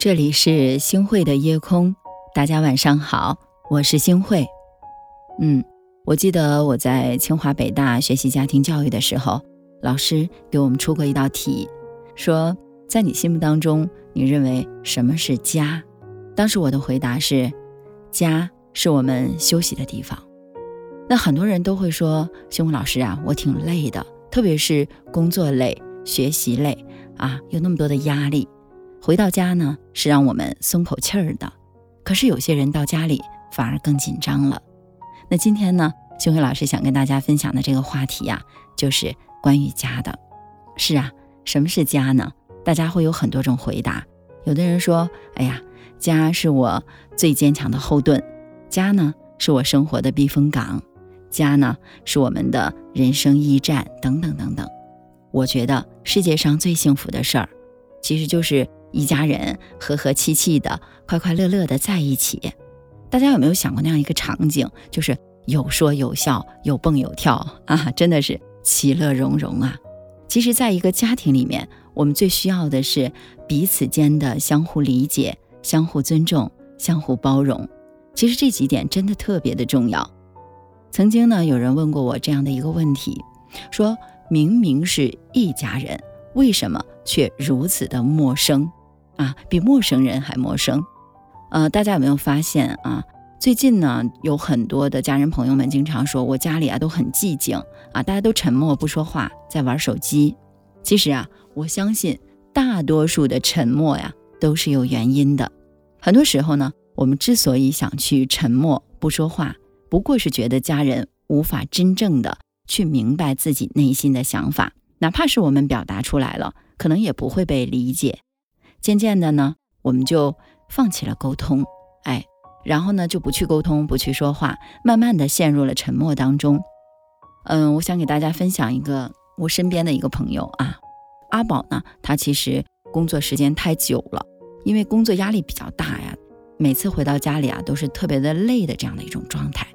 这里是星汇的夜空，大家晚上好，我是星汇。嗯，我记得我在清华北大学习家庭教育的时候，老师给我们出过一道题，说在你心目当中，你认为什么是家？当时我的回答是，家是我们休息的地方。那很多人都会说，星辉老师啊，我挺累的，特别是工作累、学习累啊，有那么多的压力。回到家呢，是让我们松口气儿的。可是有些人到家里反而更紧张了。那今天呢，星辉老师想跟大家分享的这个话题呀，就是关于家的。是啊，什么是家呢？大家会有很多种回答。有的人说：“哎呀，家是我最坚强的后盾，家呢是我生活的避风港，家呢是我们的人生驿站，等等等等。”我觉得世界上最幸福的事儿，其实就是。一家人和和气气的、快快乐乐的在一起，大家有没有想过那样一个场景？就是有说有笑，有蹦有跳啊，真的是其乐融融啊！其实，在一个家庭里面，我们最需要的是彼此间的相互理解、相互尊重、相互包容。其实这几点真的特别的重要。曾经呢，有人问过我这样的一个问题：说明明是一家人，为什么却如此的陌生？啊，比陌生人还陌生。呃，大家有没有发现啊？最近呢，有很多的家人朋友们经常说，我家里啊都很寂静啊，大家都沉默不说话，在玩手机。其实啊，我相信大多数的沉默呀都是有原因的。很多时候呢，我们之所以想去沉默不说话，不过是觉得家人无法真正的去明白自己内心的想法，哪怕是我们表达出来了，可能也不会被理解。渐渐的呢，我们就放弃了沟通，哎，然后呢就不去沟通，不去说话，慢慢的陷入了沉默当中。嗯，我想给大家分享一个我身边的一个朋友啊，阿宝呢，他其实工作时间太久了，因为工作压力比较大呀，每次回到家里啊都是特别的累的这样的一种状态。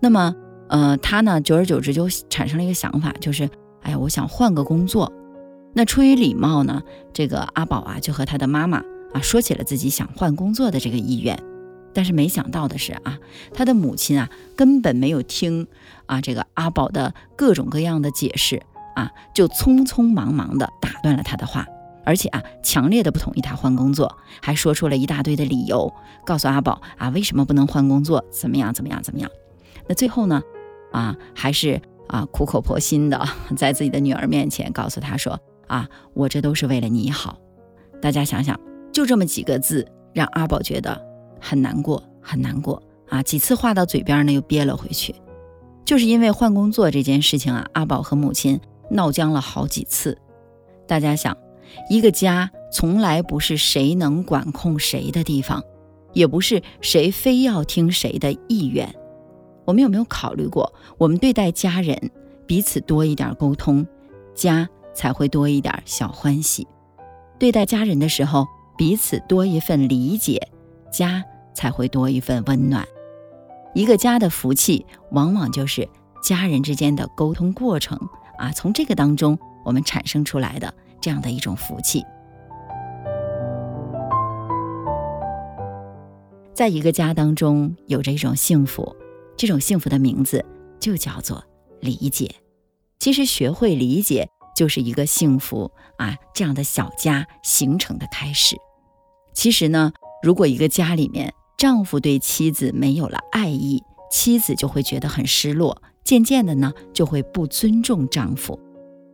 那么，呃，他呢，久而久之就产生了一个想法，就是，哎呀，我想换个工作。那出于礼貌呢，这个阿宝啊就和他的妈妈啊说起了自己想换工作的这个意愿，但是没想到的是啊，他的母亲啊根本没有听啊这个阿宝的各种各样的解释啊，就匆匆忙忙的打断了他的话，而且啊强烈的不同意他换工作，还说出了一大堆的理由，告诉阿宝啊为什么不能换工作，怎么样怎么样怎么样。那最后呢啊还是啊苦口婆心的在自己的女儿面前告诉他说。啊，我这都是为了你好。大家想想，就这么几个字，让阿宝觉得很难过，很难过啊！几次话到嘴边呢，又憋了回去。就是因为换工作这件事情啊，阿宝和母亲闹僵了好几次。大家想，一个家从来不是谁能管控谁的地方，也不是谁非要听谁的意愿。我们有没有考虑过，我们对待家人，彼此多一点沟通，家？才会多一点小欢喜，对待家人的时候，彼此多一份理解，家才会多一份温暖。一个家的福气，往往就是家人之间的沟通过程啊，从这个当中我们产生出来的这样的一种福气。在一个家当中，有着一种幸福，这种幸福的名字就叫做理解。其实，学会理解。就是一个幸福啊，这样的小家形成的开始。其实呢，如果一个家里面丈夫对妻子没有了爱意，妻子就会觉得很失落，渐渐的呢，就会不尊重丈夫。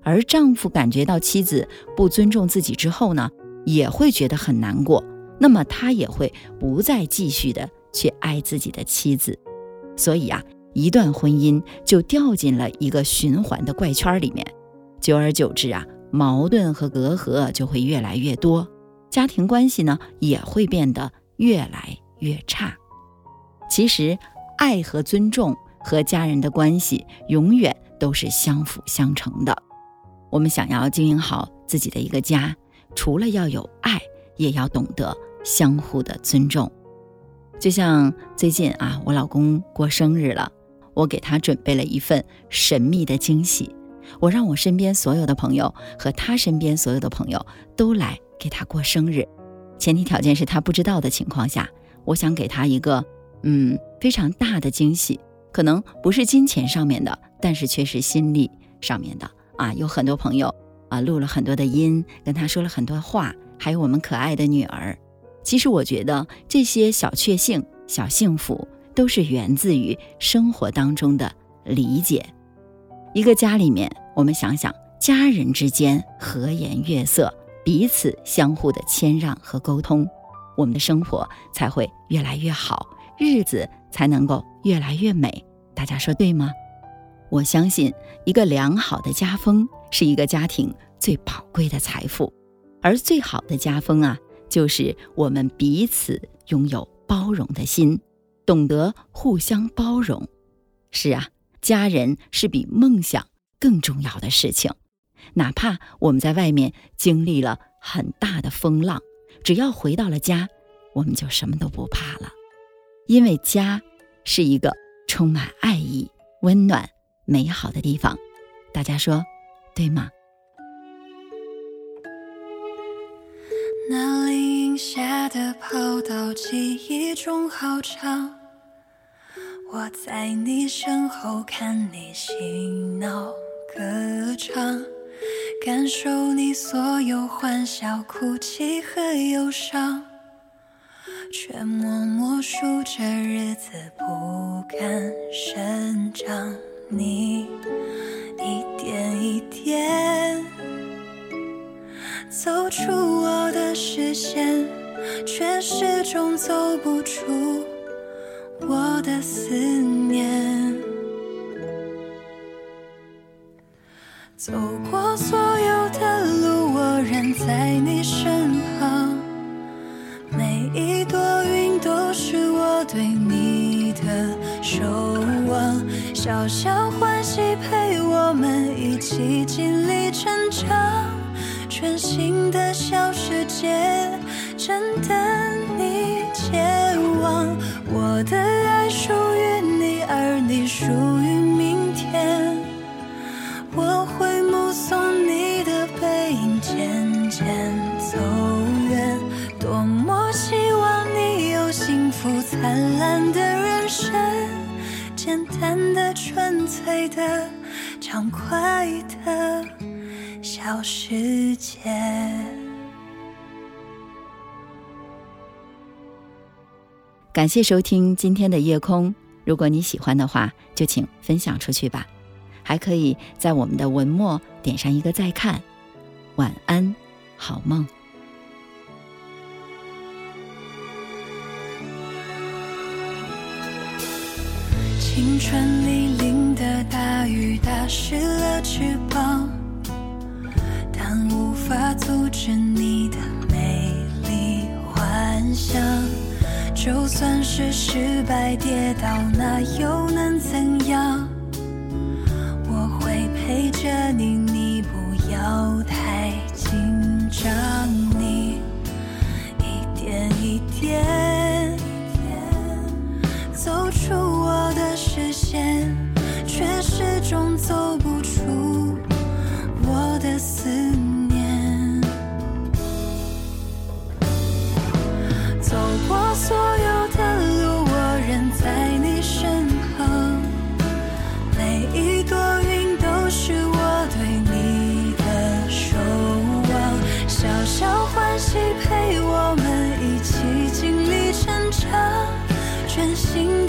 而丈夫感觉到妻子不尊重自己之后呢，也会觉得很难过，那么他也会不再继续的去爱自己的妻子。所以啊，一段婚姻就掉进了一个循环的怪圈里面。久而久之啊，矛盾和隔阂就会越来越多，家庭关系呢也会变得越来越差。其实，爱和尊重和家人的关系永远都是相辅相成的。我们想要经营好自己的一个家，除了要有爱，也要懂得相互的尊重。就像最近啊，我老公过生日了，我给他准备了一份神秘的惊喜。我让我身边所有的朋友和他身边所有的朋友都来给他过生日。前提条件是他不知道的情况下，我想给他一个嗯非常大的惊喜，可能不是金钱上面的，但是却是心理上面的啊。有很多朋友啊录了很多的音，跟他说了很多话，还有我们可爱的女儿。其实我觉得这些小确幸、小幸福，都是源自于生活当中的理解。一个家里面，我们想想，家人之间和颜悦色，彼此相互的谦让和沟通，我们的生活才会越来越好，日子才能够越来越美。大家说对吗？我相信，一个良好的家风是一个家庭最宝贵的财富，而最好的家风啊。就是我们彼此拥有包容的心，懂得互相包容。是啊，家人是比梦想更重要的事情。哪怕我们在外面经历了很大的风浪，只要回到了家，我们就什么都不怕了。因为家是一个充满爱意、温暖、美好的地方。大家说对吗？下的跑道记忆中好长，我在你身后看你嬉闹歌唱，感受你所有欢笑、哭泣和忧伤，却默默数着日子不敢生长，你一点一点走出我的视线。却始终走不出我的思念。走过所有的路，我仍在你身旁。每一朵云都是我对你的守望。小小欢喜陪我们一起经历成长，全新的小世界。正等你前往，我的你，属于明天。我会目送你的背影渐渐走远，多么希望你有幸福灿烂的人生，简单的、纯粹的、畅快的小世界。感谢收听今天的夜空。如果你喜欢的话，就请分享出去吧。还可以在我们的文末点上一个再看。晚安，好梦。青春里淋的大雨打湿了翅膀，但无法阻止你的美丽幻想。就算是失败跌倒，那又能怎样？我会陪着你，全新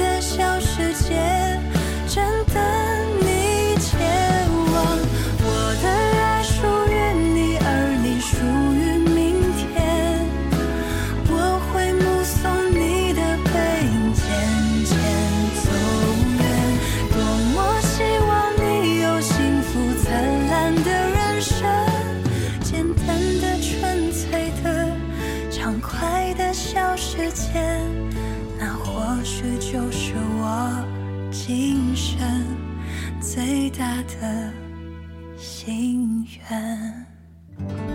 心愿。